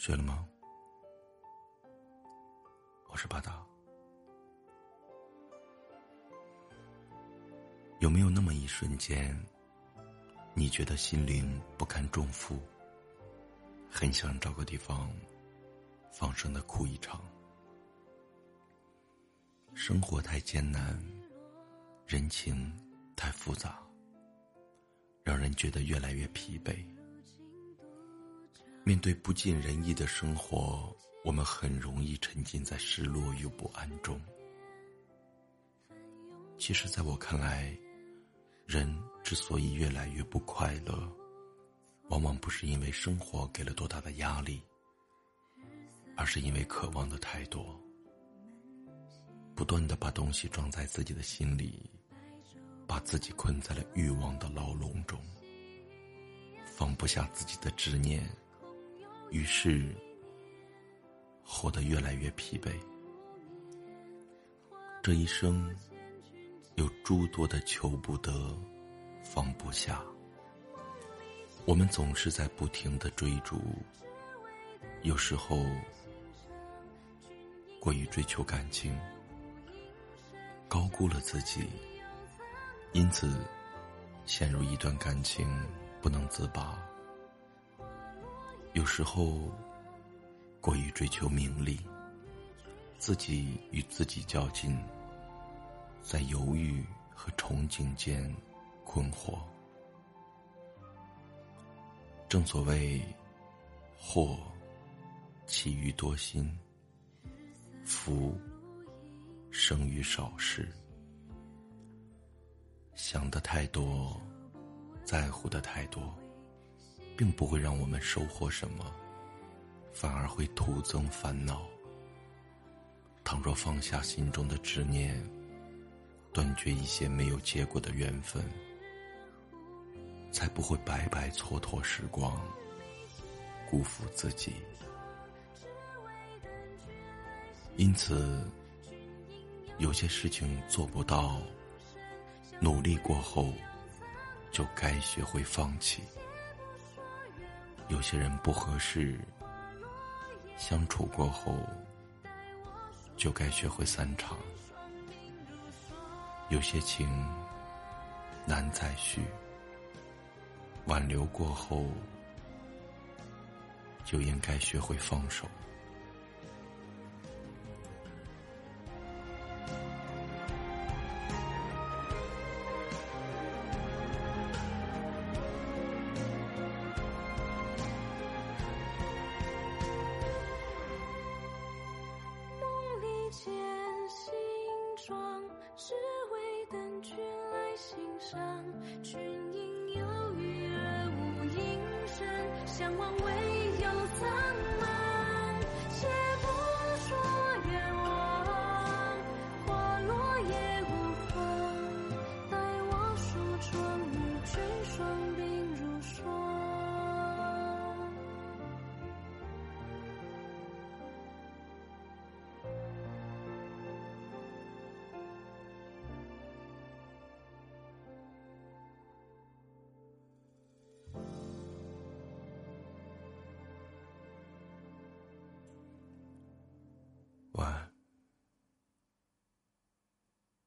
睡了吗？我是巴达。有没有那么一瞬间，你觉得心灵不堪重负，很想找个地方放声的哭一场？生活太艰难，人情太复杂，让人觉得越来越疲惫。面对不尽人意的生活，我们很容易沉浸在失落与不安中。其实，在我看来，人之所以越来越不快乐，往往不是因为生活给了多大的压力，而是因为渴望的太多，不断的把东西装在自己的心里，把自己困在了欲望的牢笼中，放不下自己的执念。于是，活得越来越疲惫。这一生，有诸多的求不得、放不下。我们总是在不停的追逐，有时候过于追求感情，高估了自己，因此陷入一段感情不能自拔。有时候，过于追求名利，自己与自己较劲，在犹豫和憧憬间困惑。正所谓，祸起于多心，福生于少事。想的太多，在乎的太多。并不会让我们收获什么，反而会徒增烦恼。倘若放下心中的执念，断绝一些没有结果的缘分，才不会白白蹉跎时光，辜负自己。因此，有些事情做不到，努力过后，就该学会放弃。有些人不合适，相处过后就该学会散场；有些情难再续，挽留过后就应该学会放手。只为等君来欣赏，君应有语而无应声，相望。word.